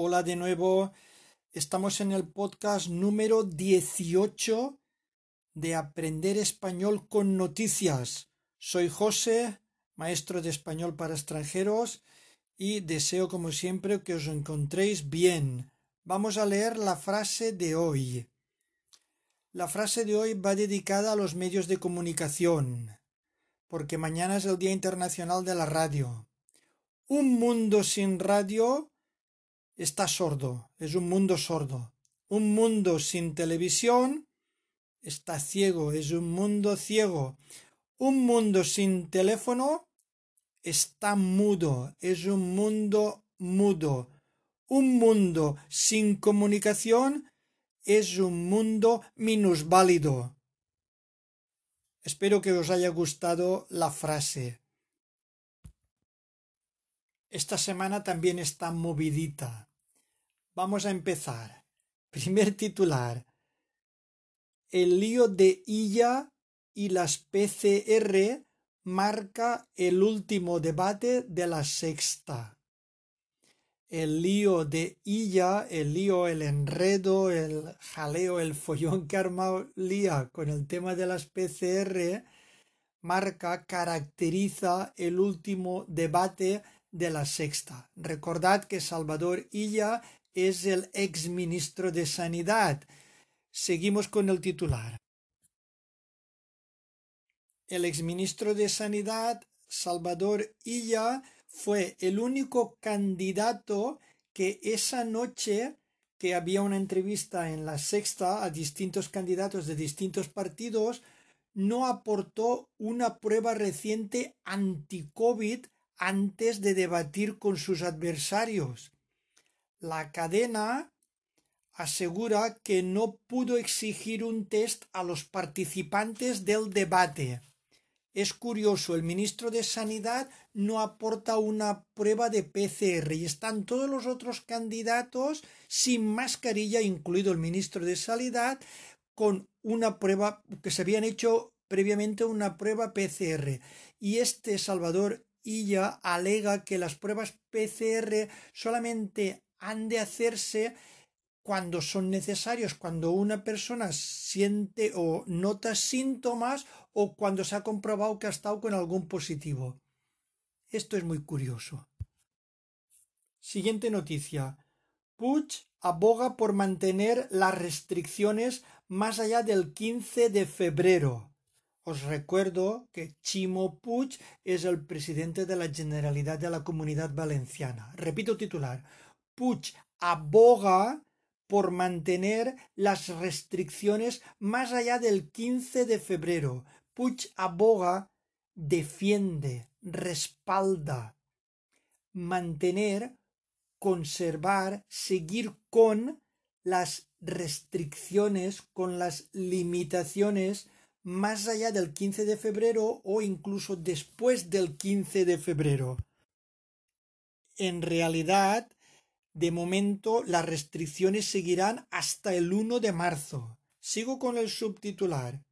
Hola de nuevo. Estamos en el podcast número 18 de Aprender Español con Noticias. Soy José, maestro de español para extranjeros, y deseo como siempre que os encontréis bien. Vamos a leer la frase de hoy. La frase de hoy va dedicada a los medios de comunicación, porque mañana es el Día Internacional de la Radio. Un mundo sin radio está sordo, es un mundo sordo. Un mundo sin televisión está ciego, es un mundo ciego. Un mundo sin teléfono está mudo, es un mundo mudo. Un mundo sin comunicación es un mundo minusválido. Espero que os haya gustado la frase. Esta semana también está movidita. Vamos a empezar. Primer titular. El lío de Illa y las PCR marca el último debate de la sexta. El lío de Illa, el lío, el enredo, el jaleo, el follón que armado Lía con el tema de las PCR marca, caracteriza el último debate de la sexta. Recordad que Salvador Illa es el ex ministro de Sanidad. Seguimos con el titular. El ex ministro de Sanidad, Salvador Illa, fue el único candidato que esa noche que había una entrevista en la sexta a distintos candidatos de distintos partidos, no aportó una prueba reciente anti-COVID antes de debatir con sus adversarios. La cadena asegura que no pudo exigir un test a los participantes del debate. Es curioso, el ministro de Sanidad no aporta una prueba de PCR y están todos los otros candidatos sin mascarilla, incluido el ministro de Sanidad, con una prueba que se habían hecho previamente una prueba PCR. Y este Salvador Illa alega que las pruebas PCR solamente han de hacerse cuando son necesarios, cuando una persona siente o nota síntomas o cuando se ha comprobado que ha estado con algún positivo. Esto es muy curioso. Siguiente noticia. Puig aboga por mantener las restricciones más allá del 15 de febrero. Os recuerdo que Chimo Puig es el presidente de la Generalidad de la Comunidad Valenciana. Repito titular. Puig aboga por mantener las restricciones más allá del 15 de febrero. Puig aboga, defiende, respalda, mantener, conservar, seguir con las restricciones, con las limitaciones más allá del 15 de febrero o incluso después del 15 de febrero. En realidad, de momento, las restricciones seguirán hasta el 1 de marzo. Sigo con el subtitular.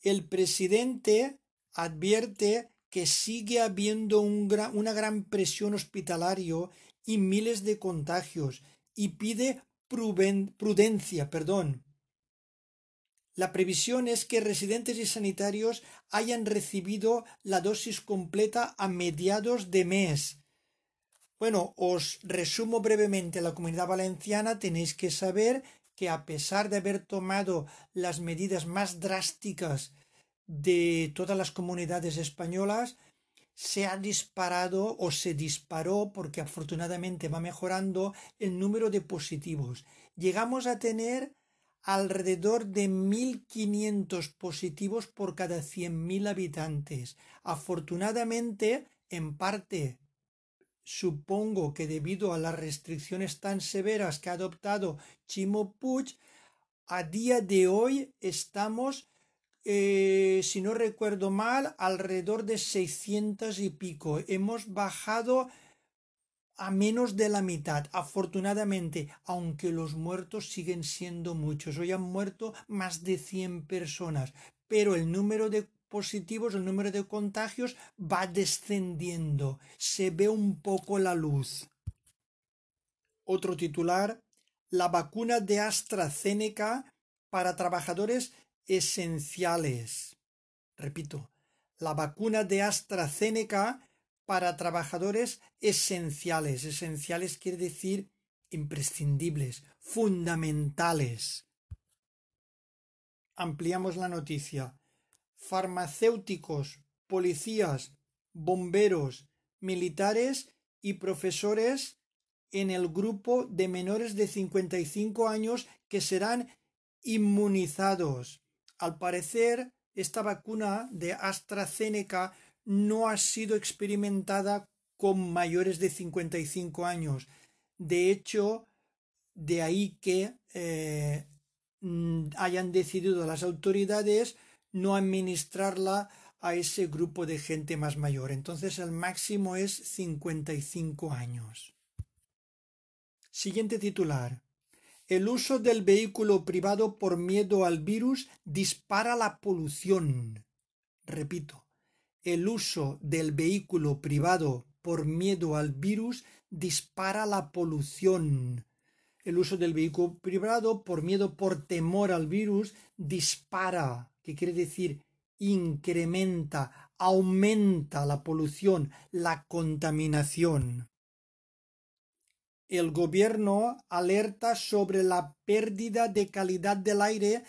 El presidente advierte que sigue habiendo una gran presión hospitalaria y miles de contagios y pide prudencia, perdón. La previsión es que residentes y sanitarios hayan recibido la dosis completa a mediados de mes bueno, os resumo brevemente la comunidad valenciana. Tenéis que saber que a pesar de haber tomado las medidas más drásticas de todas las comunidades españolas, se ha disparado o se disparó porque afortunadamente va mejorando el número de positivos. Llegamos a tener alrededor de 1.500 positivos por cada 100.000 habitantes. Afortunadamente, en parte Supongo que debido a las restricciones tan severas que ha adoptado Chimo Puig, a día de hoy estamos, eh, si no recuerdo mal, alrededor de 600 y pico. Hemos bajado a menos de la mitad, afortunadamente, aunque los muertos siguen siendo muchos. Hoy han muerto más de 100 personas, pero el número de positivos, el número de contagios va descendiendo, se ve un poco la luz. Otro titular, la vacuna de AstraZeneca para trabajadores esenciales. Repito, la vacuna de AstraZeneca para trabajadores esenciales. Esenciales quiere decir imprescindibles, fundamentales. Ampliamos la noticia. Farmacéuticos, policías, bomberos, militares y profesores en el grupo de menores de 55 años que serán inmunizados. Al parecer, esta vacuna de AstraZeneca no ha sido experimentada con mayores de 55 años. De hecho, de ahí que eh, hayan decidido las autoridades no administrarla a ese grupo de gente más mayor. Entonces el máximo es 55 años. Siguiente titular. El uso del vehículo privado por miedo al virus dispara la polución. Repito, el uso del vehículo privado por miedo al virus dispara la polución. El uso del vehículo privado por miedo, por temor al virus, dispara, que quiere decir incrementa, aumenta la polución, la contaminación. El gobierno alerta sobre la pérdida de calidad del aire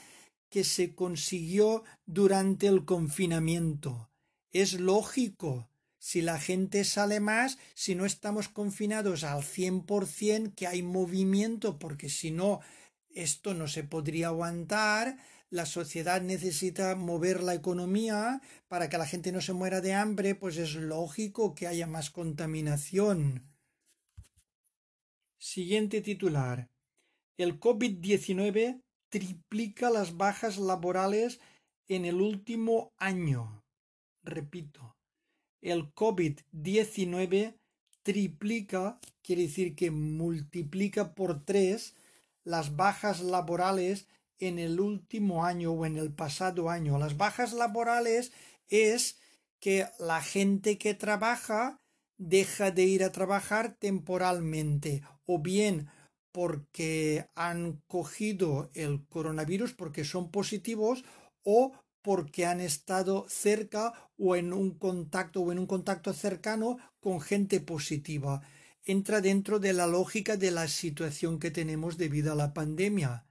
que se consiguió durante el confinamiento. Es lógico, si la gente sale más, si no estamos confinados al cien por cien, que hay movimiento, porque si no, esto no se podría aguantar, la sociedad necesita mover la economía para que la gente no se muera de hambre, pues es lógico que haya más contaminación. Siguiente titular. El COVID-19 triplica las bajas laborales en el último año. Repito, el COVID-19 triplica, quiere decir que multiplica por tres las bajas laborales en el último año o en el pasado año. Las bajas laborales es que la gente que trabaja deja de ir a trabajar temporalmente o bien porque han cogido el coronavirus porque son positivos o porque han estado cerca o en un contacto o en un contacto cercano con gente positiva. Entra dentro de la lógica de la situación que tenemos debido a la pandemia.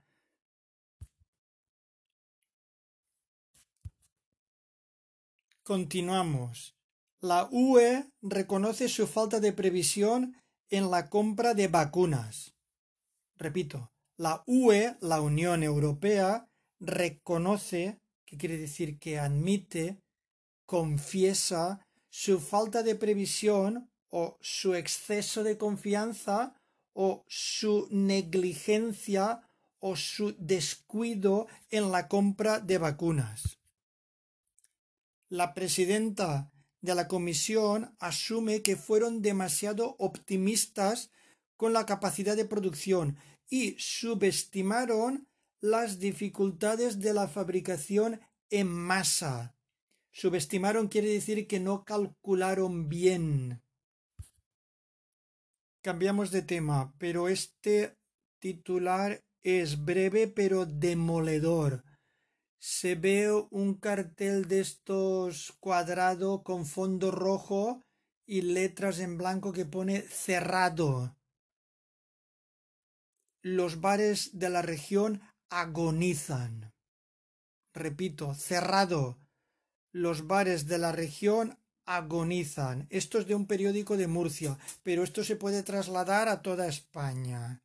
Continuamos. La UE reconoce su falta de previsión en la compra de vacunas. Repito, la UE, la Unión Europea, reconoce, que quiere decir que admite, confiesa su falta de previsión o su exceso de confianza o su negligencia o su descuido en la compra de vacunas. La presidenta de la Comisión asume que fueron demasiado optimistas con la capacidad de producción y subestimaron las dificultades de la fabricación en masa. Subestimaron quiere decir que no calcularon bien. Cambiamos de tema, pero este titular es breve pero demoledor se ve un cartel de estos cuadrado con fondo rojo y letras en blanco que pone cerrado. Los bares de la región agonizan. Repito, cerrado. Los bares de la región agonizan. Esto es de un periódico de Murcia, pero esto se puede trasladar a toda España.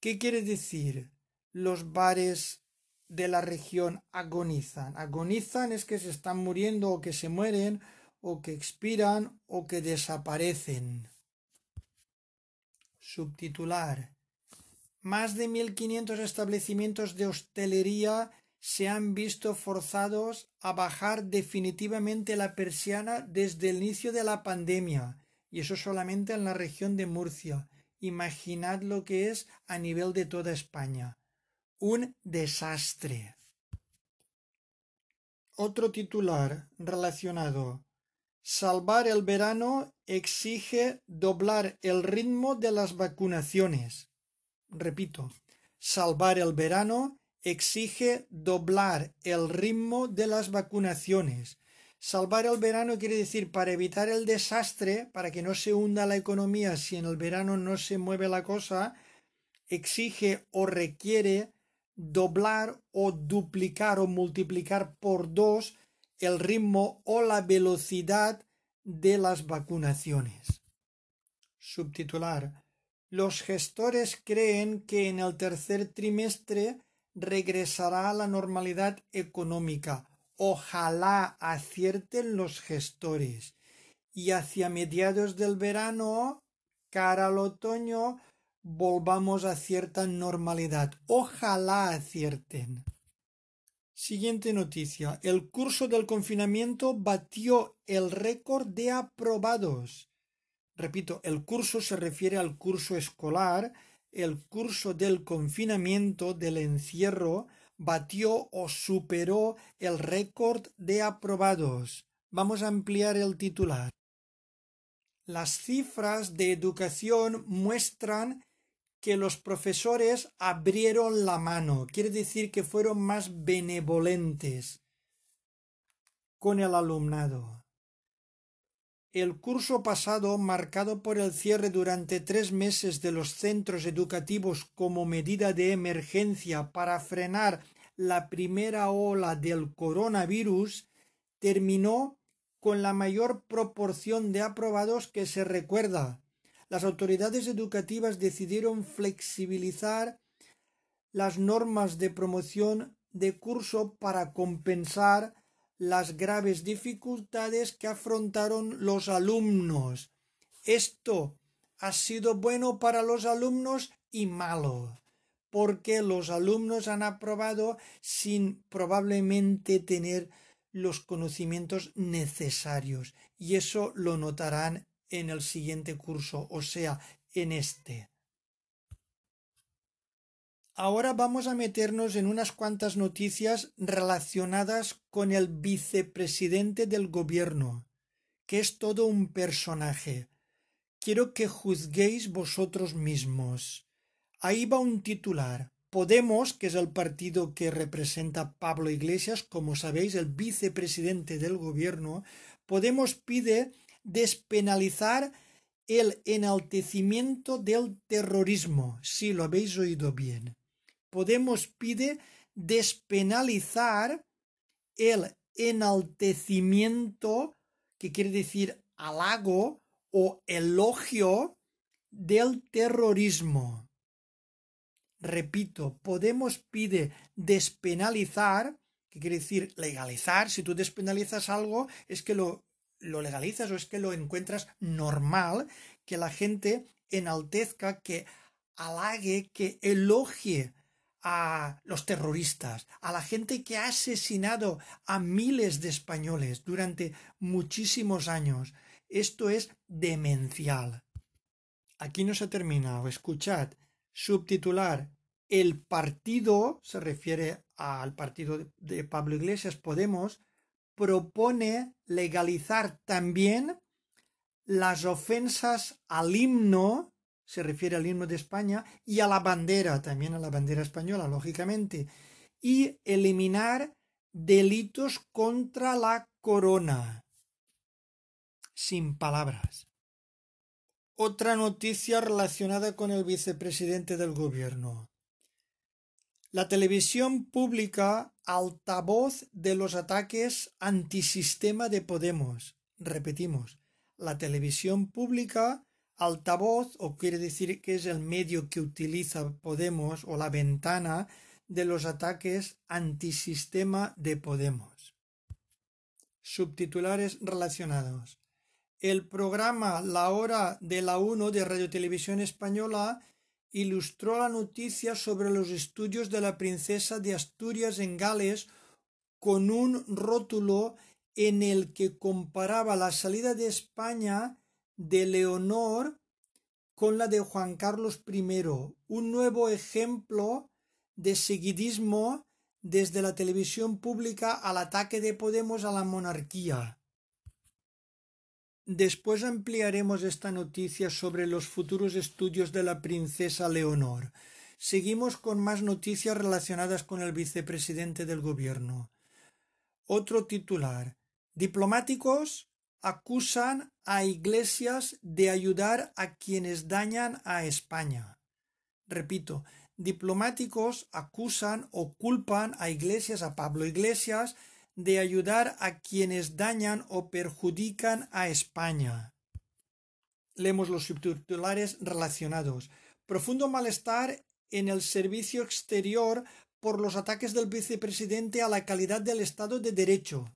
¿Qué quiere decir? Los bares de la región agonizan. Agonizan es que se están muriendo o que se mueren o que expiran o que desaparecen. Subtitular. Más de 1.500 establecimientos de hostelería se han visto forzados a bajar definitivamente la persiana desde el inicio de la pandemia, y eso solamente en la región de Murcia. Imaginad lo que es a nivel de toda España un desastre. Otro titular relacionado. Salvar el verano exige doblar el ritmo de las vacunaciones. Repito, salvar el verano exige doblar el ritmo de las vacunaciones. Salvar el verano quiere decir para evitar el desastre, para que no se hunda la economía si en el verano no se mueve la cosa, exige o requiere doblar o duplicar o multiplicar por dos el ritmo o la velocidad de las vacunaciones. Subtitular. Los gestores creen que en el tercer trimestre regresará a la normalidad económica. Ojalá acierten los gestores. Y hacia mediados del verano, cara al otoño, volvamos a cierta normalidad. Ojalá acierten. Siguiente noticia. El curso del confinamiento batió el récord de aprobados. Repito, el curso se refiere al curso escolar. El curso del confinamiento, del encierro, batió o superó el récord de aprobados. Vamos a ampliar el titular. Las cifras de educación muestran que los profesores abrieron la mano, quiere decir que fueron más benevolentes con el alumnado. El curso pasado, marcado por el cierre durante tres meses de los centros educativos como medida de emergencia para frenar la primera ola del coronavirus, terminó con la mayor proporción de aprobados que se recuerda, las autoridades educativas decidieron flexibilizar las normas de promoción de curso para compensar las graves dificultades que afrontaron los alumnos. Esto ha sido bueno para los alumnos y malo, porque los alumnos han aprobado sin probablemente tener los conocimientos necesarios y eso lo notarán en el siguiente curso, o sea, en este. Ahora vamos a meternos en unas cuantas noticias relacionadas con el vicepresidente del gobierno, que es todo un personaje. Quiero que juzguéis vosotros mismos. Ahí va un titular. Podemos, que es el partido que representa Pablo Iglesias, como sabéis, el vicepresidente del gobierno, Podemos pide despenalizar el enaltecimiento del terrorismo. Si lo habéis oído bien. Podemos pide despenalizar el enaltecimiento, que quiere decir halago o elogio del terrorismo. Repito, Podemos pide despenalizar, que quiere decir legalizar. Si tú despenalizas algo, es que lo lo legalizas o es que lo encuentras normal que la gente enaltezca, que halague, que elogie a los terroristas, a la gente que ha asesinado a miles de españoles durante muchísimos años. Esto es demencial. Aquí no se ha terminado. Escuchad. Subtitular. El partido, se refiere al partido de Pablo Iglesias, Podemos, propone legalizar también las ofensas al himno, se refiere al himno de España, y a la bandera, también a la bandera española, lógicamente, y eliminar delitos contra la corona. Sin palabras. Otra noticia relacionada con el vicepresidente del gobierno. La televisión pública altavoz de los ataques antisistema de Podemos. Repetimos, la televisión pública altavoz o quiere decir que es el medio que utiliza Podemos o la ventana de los ataques antisistema de Podemos. Subtitulares relacionados. El programa La Hora de la 1 de Radio Televisión Española ilustró la noticia sobre los estudios de la princesa de Asturias en Gales con un rótulo en el que comparaba la salida de España de Leonor con la de Juan Carlos I, un nuevo ejemplo de seguidismo desde la televisión pública al ataque de Podemos a la monarquía. Después ampliaremos esta noticia sobre los futuros estudios de la princesa Leonor. Seguimos con más noticias relacionadas con el vicepresidente del gobierno. Otro titular. Diplomáticos acusan a iglesias de ayudar a quienes dañan a España. Repito, diplomáticos acusan o culpan a iglesias, a Pablo Iglesias, de ayudar a quienes dañan o perjudican a España. Leemos los subtitulares relacionados. Profundo malestar en el servicio exterior por los ataques del vicepresidente a la calidad del Estado de Derecho.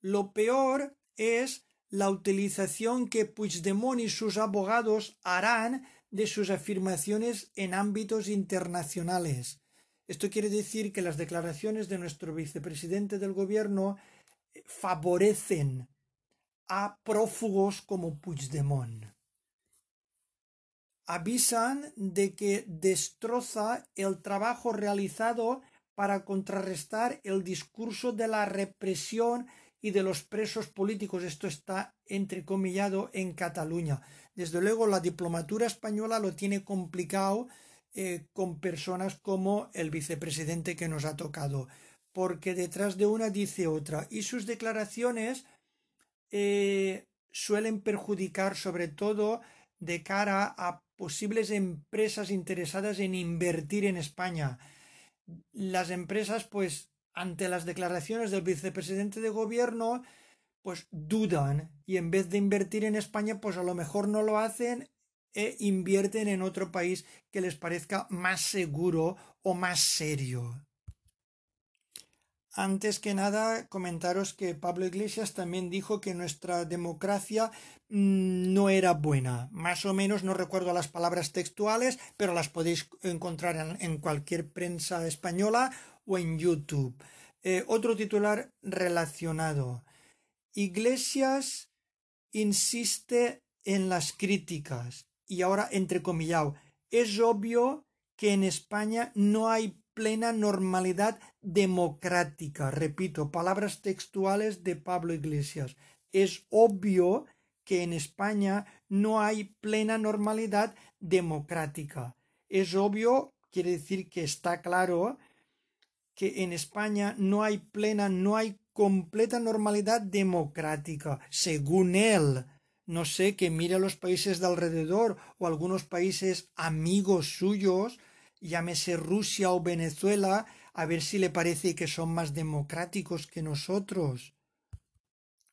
Lo peor es la utilización que Puigdemont y sus abogados harán de sus afirmaciones en ámbitos internacionales. Esto quiere decir que las declaraciones de nuestro vicepresidente del gobierno eh, favorecen a prófugos como Puigdemont. Avisan de que destroza el trabajo realizado para contrarrestar el discurso de la represión y de los presos políticos. Esto está entrecomillado en Cataluña. Desde luego la diplomatura española lo tiene complicado eh, con personas como el vicepresidente que nos ha tocado, porque detrás de una dice otra y sus declaraciones eh, suelen perjudicar sobre todo de cara a posibles empresas interesadas en invertir en España. Las empresas, pues, ante las declaraciones del vicepresidente de gobierno, pues dudan y en vez de invertir en España, pues a lo mejor no lo hacen e invierten en otro país que les parezca más seguro o más serio. Antes que nada, comentaros que Pablo Iglesias también dijo que nuestra democracia mm, no era buena. Más o menos, no recuerdo las palabras textuales, pero las podéis encontrar en, cualquier prensa española o en YouTube. Eh, otro titular relacionado. Iglesias insiste en las críticas y ahora entrecomillado, es obvio que en España no hay plena normalidad democrática. Repito, palabras textuales de Pablo Iglesias. Es obvio que en España no hay plena normalidad democrática. Es obvio, quiere decir que está claro que en España no hay plena, no hay completa normalidad democrática, según él no sé, que mire a los países de alrededor o algunos países amigos suyos, llámese Rusia o Venezuela, a ver si le parece que son más democráticos que nosotros.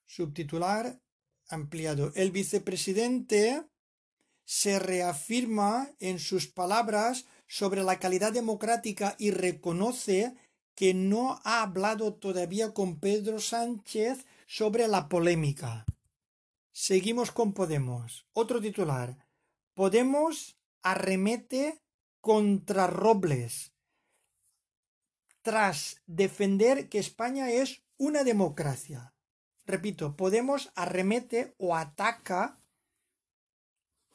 Subtitular ampliado. El vicepresidente se reafirma en sus palabras sobre la calidad democrática y reconoce que no ha hablado todavía con Pedro Sánchez sobre la polémica. Seguimos con Podemos. Otro titular. Podemos arremete contra Robles tras defender que España es una democracia. Repito, Podemos arremete o ataca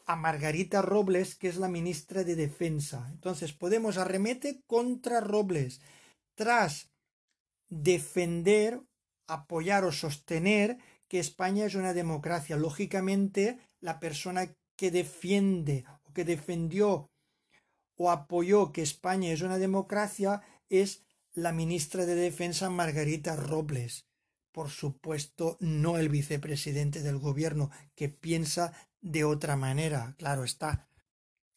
a Margarita Robles, que es la ministra de Defensa. Entonces, Podemos arremete contra Robles tras defender, apoyar o sostener que España es una democracia. Lógicamente, la persona que defiende o que defendió o apoyó que España es una democracia es la ministra de Defensa Margarita Robles. Por supuesto, no el vicepresidente del gobierno, que piensa de otra manera. Claro está.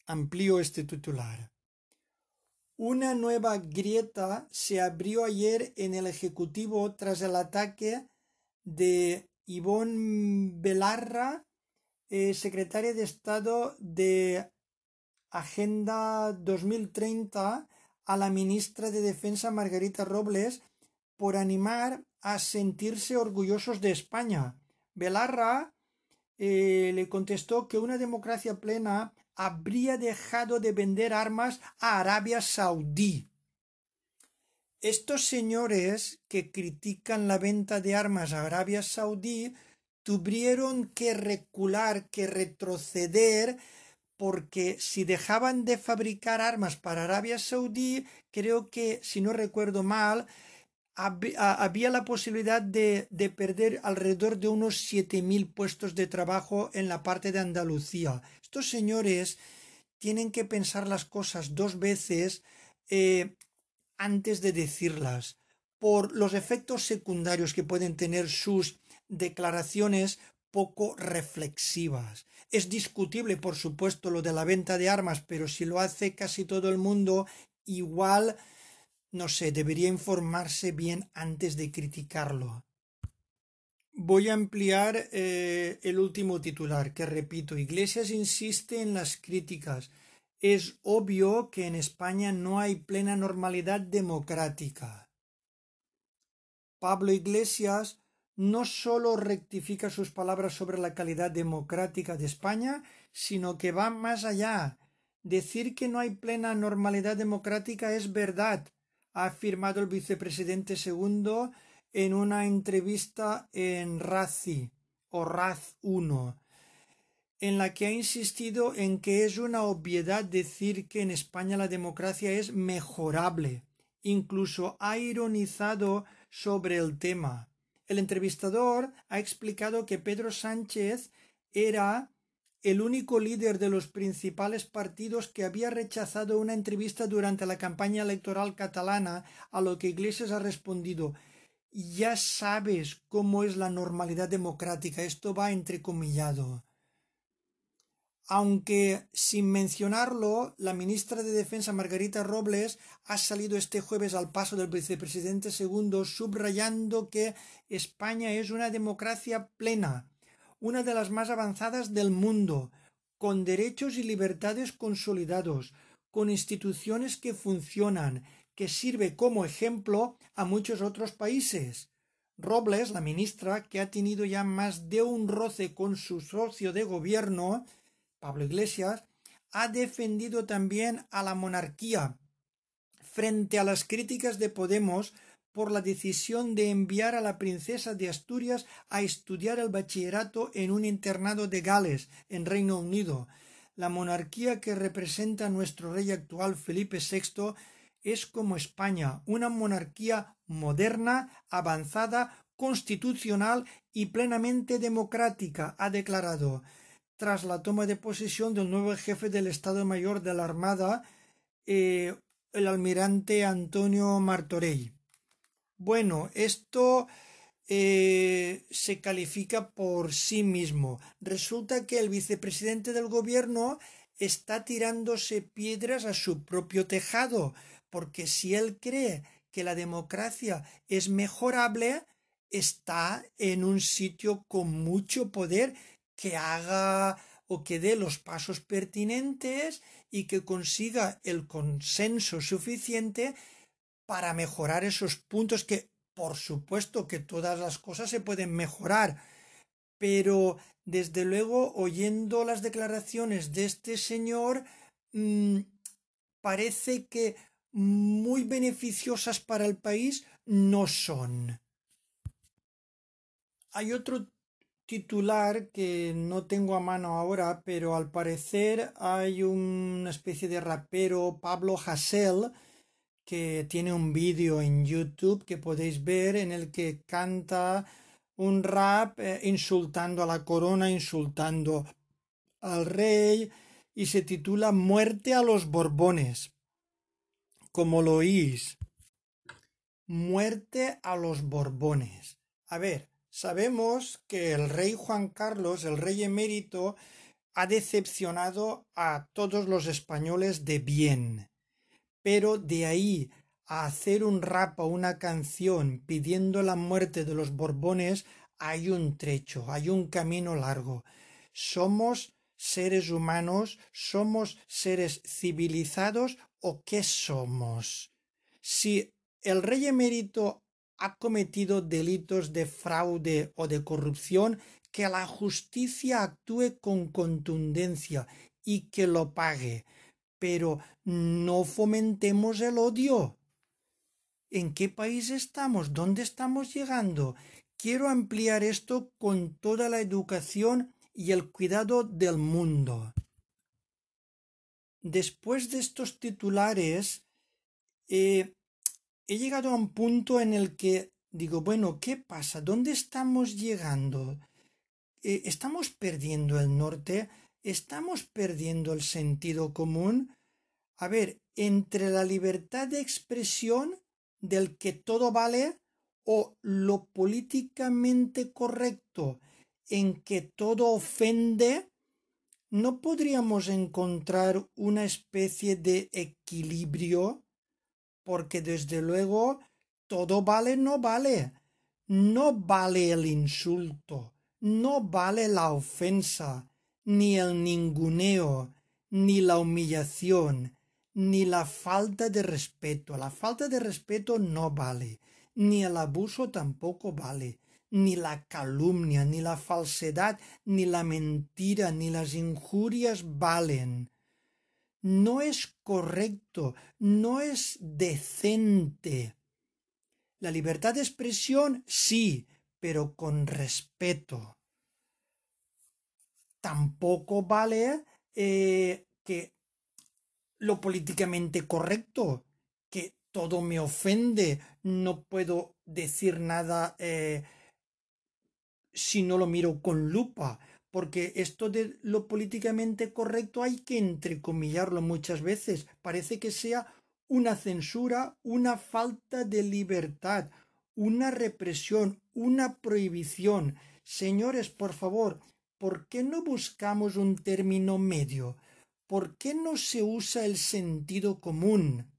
Amplío este titular. Una nueva grieta se abrió ayer en el Ejecutivo tras el ataque de Ivonne Belarra, eh, secretaria de Estado de Agenda 2030, a la ministra de Defensa Margarita Robles por animar a sentirse orgullosos de España. Belarra eh, le contestó que una democracia plena habría dejado de vender armas a Arabia Saudí. Estos señores que critican la venta de armas a Arabia Saudí tuvieron que recular, que retroceder, porque si dejaban de fabricar armas para Arabia Saudí, creo que, si no recuerdo mal, había la posibilidad de, de perder alrededor de unos 7.000 puestos de trabajo en la parte de Andalucía. Estos señores tienen que pensar las cosas dos veces eh, antes de decirlas, por los efectos secundarios que pueden tener sus declaraciones poco reflexivas. Es discutible, por supuesto, lo de la venta de armas, pero si lo hace casi todo el mundo, igual no sé, debería informarse bien antes de criticarlo. Voy a ampliar eh, el último titular, que repito, Iglesias insiste en las críticas. Es obvio que en España no hay plena normalidad democrática. Pablo Iglesias no sólo rectifica sus palabras sobre la calidad democrática de España, sino que va más allá. Decir que no hay plena normalidad democrática es verdad, ha afirmado el vicepresidente segundo en una entrevista en RACI o RAZ 1, en la que ha insistido en que es una obviedad decir que en España la democracia es mejorable. Incluso ha ironizado sobre el tema. El entrevistador ha explicado que Pedro Sánchez era el único líder de los principales partidos que había rechazado una entrevista durante la campaña electoral catalana, a lo que Iglesias ha respondido ya sabes cómo es la normalidad democrática. Esto va entrecomillado. Aunque sin mencionarlo, la ministra de Defensa Margarita Robles ha salido este jueves al paso del vicepresidente segundo subrayando que España es una democracia plena una de las más avanzadas del mundo, con derechos y libertades consolidados, con instituciones que funcionan, que sirve como ejemplo a muchos otros países. Robles, la ministra, que ha tenido ya más de un roce con su socio de gobierno, Pablo Iglesias, ha defendido también a la monarquía frente a las críticas de Podemos por la decisión de enviar a la princesa de Asturias a estudiar el bachillerato en un internado de Gales, en Reino Unido. La monarquía que representa nuestro rey actual Felipe VI es como España, una monarquía moderna, avanzada, constitucional y plenamente democrática, ha declarado, tras la toma de posesión del nuevo jefe del Estado Mayor de la Armada, eh, el almirante Antonio Martorell. Bueno, esto eh, se califica por sí mismo. Resulta que el vicepresidente del gobierno está tirándose piedras a su propio tejado, porque si él cree que la democracia es mejorable, está en un sitio con mucho poder que haga o que dé los pasos pertinentes y que consiga el consenso suficiente para mejorar esos puntos que por supuesto que todas las cosas se pueden mejorar, pero desde luego oyendo las declaraciones de este señor mm, parece que muy beneficiosas para el país no son. Hay otro titular que no tengo a mano ahora, pero al parecer hay una especie de rapero Pablo Hassel que tiene un vídeo en YouTube que podéis ver en el que canta un rap eh, insultando a la corona, insultando al rey y se titula Muerte a los Borbones. Como lo oís. Muerte a los Borbones. A ver, sabemos que el rey Juan Carlos, el rey emérito, ha decepcionado a todos los españoles de bien pero de ahí a hacer un rap o una canción pidiendo la muerte de los Borbones hay un trecho, hay un camino largo. Somos seres humanos, somos seres civilizados o qué somos. Si el rey emérito ha cometido delitos de fraude o de corrupción, que la justicia actúe con contundencia y que lo pague pero no fomentemos el odio. ¿En qué país estamos? ¿Dónde estamos llegando? Quiero ampliar esto con toda la educación y el cuidado del mundo. Después de estos titulares, eh, he llegado a un punto en el que digo, bueno, ¿qué pasa? ¿Dónde estamos llegando? Eh, ¿Estamos perdiendo el norte? ¿Estamos perdiendo el sentido común? A ver, entre la libertad de expresión del que todo vale o lo políticamente correcto en que todo ofende, ¿no podríamos encontrar una especie de equilibrio? Porque desde luego todo vale no vale. No vale el insulto, no vale la ofensa, ni el ninguneo, ni la humillación, ni la falta de respeto. La falta de respeto no vale, ni el abuso tampoco vale, ni la calumnia, ni la falsedad, ni la mentira, ni las injurias valen. No es correcto, no es decente. La libertad de expresión sí, pero con respeto. Tampoco vale eh, que lo políticamente correcto, que todo me ofende, no puedo decir nada eh, si no lo miro con lupa, porque esto de lo políticamente correcto hay que entrecomillarlo muchas veces, parece que sea una censura, una falta de libertad, una represión, una prohibición. Señores, por favor, ¿por qué no buscamos un término medio? ¿Por qué no se usa el sentido común,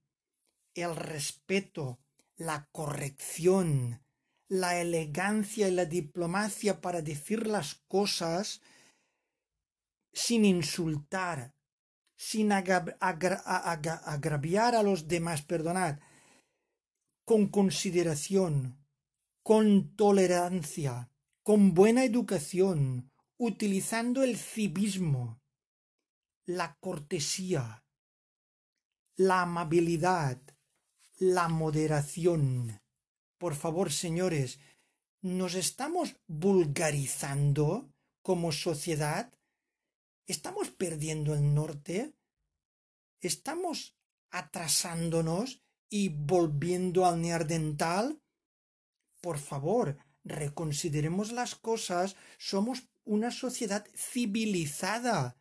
el respeto, la corrección, la elegancia y la diplomacia para decir las cosas sin insultar, sin agraviar a los demás, perdonad, con consideración, con tolerancia, con buena educación, utilizando el civismo, la cortesía, la amabilidad, la moderación. Por favor, señores, ¿nos estamos vulgarizando como sociedad? ¿Estamos perdiendo el norte? ¿Estamos atrasándonos y volviendo al neardental? Por favor, reconsideremos las cosas. Somos una sociedad civilizada.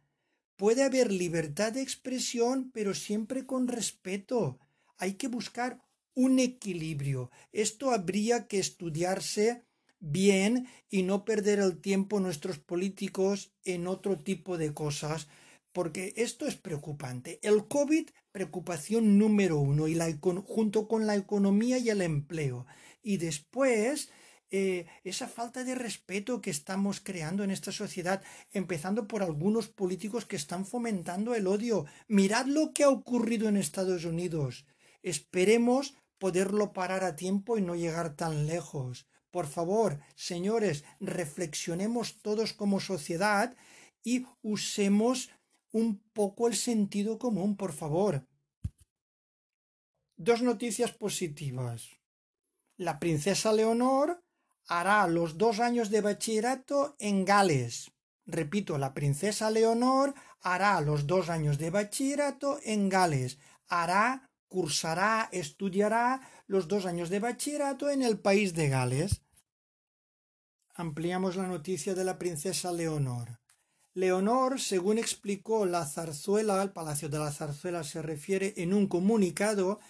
Puede haber libertad de expresión, pero siempre con respeto. Hay que buscar un equilibrio. Esto habría que estudiarse bien y no perder el tiempo nuestros políticos en otro tipo de cosas, porque esto es preocupante. El COVID, preocupación número uno, y la, junto con la economía y el empleo. Y después, eh, esa falta de respeto que estamos creando en esta sociedad, empezando por algunos políticos que están fomentando el odio. Mirad lo que ha ocurrido en Estados Unidos. Esperemos poderlo parar a tiempo y no llegar tan lejos. Por favor, señores, reflexionemos todos como sociedad y usemos un poco el sentido común, por favor. Dos noticias positivas. La princesa Leonor hará los dos años de bachillerato en Gales. Repito, la princesa Leonor hará los dos años de bachillerato en Gales. Hará cursará, estudiará los dos años de bachillerato en el país de Gales. Ampliamos la noticia de la princesa Leonor. Leonor, según explicó la zarzuela, al Palacio de la Zarzuela se refiere en un comunicado,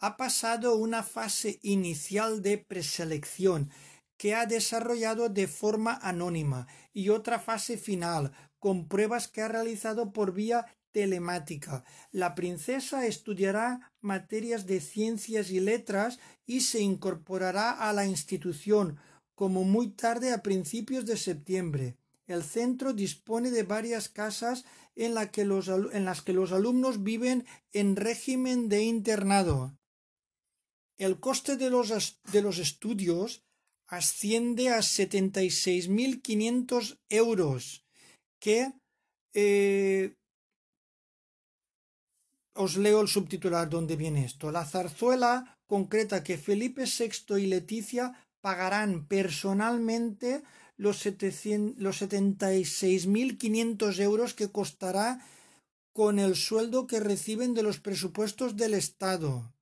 ha pasado una fase inicial de preselección que ha desarrollado de forma anónima y otra fase final con pruebas que ha realizado por vía telemática. La princesa estudiará materias de ciencias y letras y se incorporará a la institución como muy tarde a principios de septiembre. El centro dispone de varias casas en, las que los alumnos viven en régimen de internado. El coste de los, de los estudios asciende a 76.500 euros, que eh, os leo el subtitular donde viene esto. La zarzuela concreta que Felipe VI y Leticia pagarán personalmente los, 76.500 euros que costará con el sueldo que reciben de los presupuestos del Estado.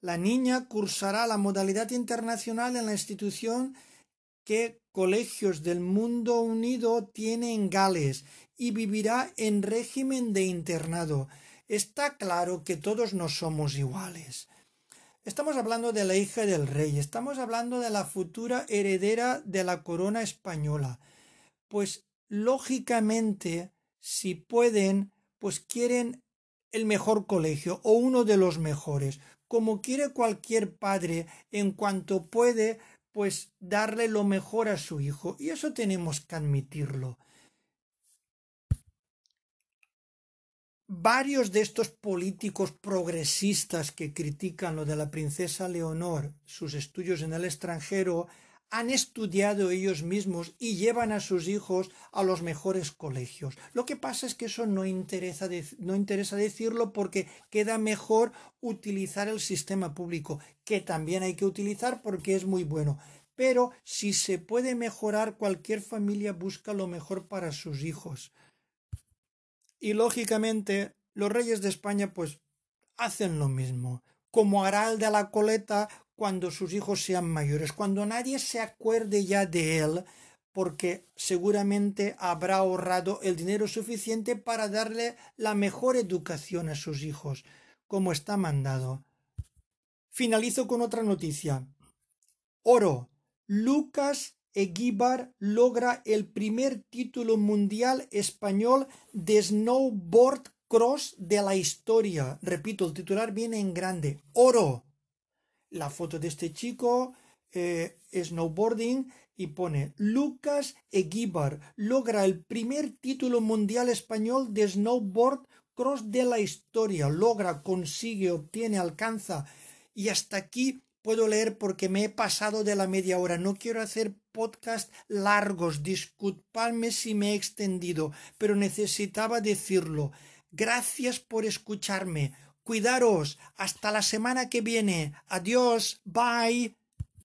La niña cursará la modalidad internacional en la institución que Colegios del Mundo Unido tiene en Gales y vivirá en régimen de internado. Está claro que todos no somos iguales. Estamos hablando de la hija del rey, estamos hablando de la futura heredera de la corona española. Pues lógicamente, si pueden, pues quieren el mejor colegio o uno de los mejores, como quiere cualquier padre en cuanto puede, pues darle lo mejor a su hijo, y eso tenemos que admitirlo. Varios de estos políticos progresistas que critican lo de la princesa Leonor, sus estudios en el extranjero, han estudiado ellos mismos y llevan a sus hijos a los mejores colegios. Lo que pasa es que eso no interesa, no interesa decirlo porque queda mejor utilizar el sistema público, que también hay que utilizar porque es muy bueno. Pero si se puede mejorar, cualquier familia busca lo mejor para sus hijos. Y lógicamente los reyes de España pues hacen lo mismo, como hará de la coleta cuando sus hijos sean mayores, cuando nadie se acuerde ya de él, porque seguramente habrá ahorrado el dinero suficiente para darle la mejor educación a sus hijos, como está mandado. Finalizo con otra noticia. Oro. Lucas Eguíbar logra el primer título mundial español de snowboard cross de la historia. Repito, el titular viene en grande. Oro la foto de este chico eh, snowboarding y pone Lucas Eguíbar logra el primer título mundial español de snowboard cross de la historia. Logra, consigue, obtiene, alcanza. Y hasta aquí puedo leer porque me he pasado de la media hora. No quiero hacer podcast largos. Disculpadme si me he extendido, pero necesitaba decirlo. Gracias por escucharme. Cuidaros. Hasta la semana que viene. Adiós. Bye.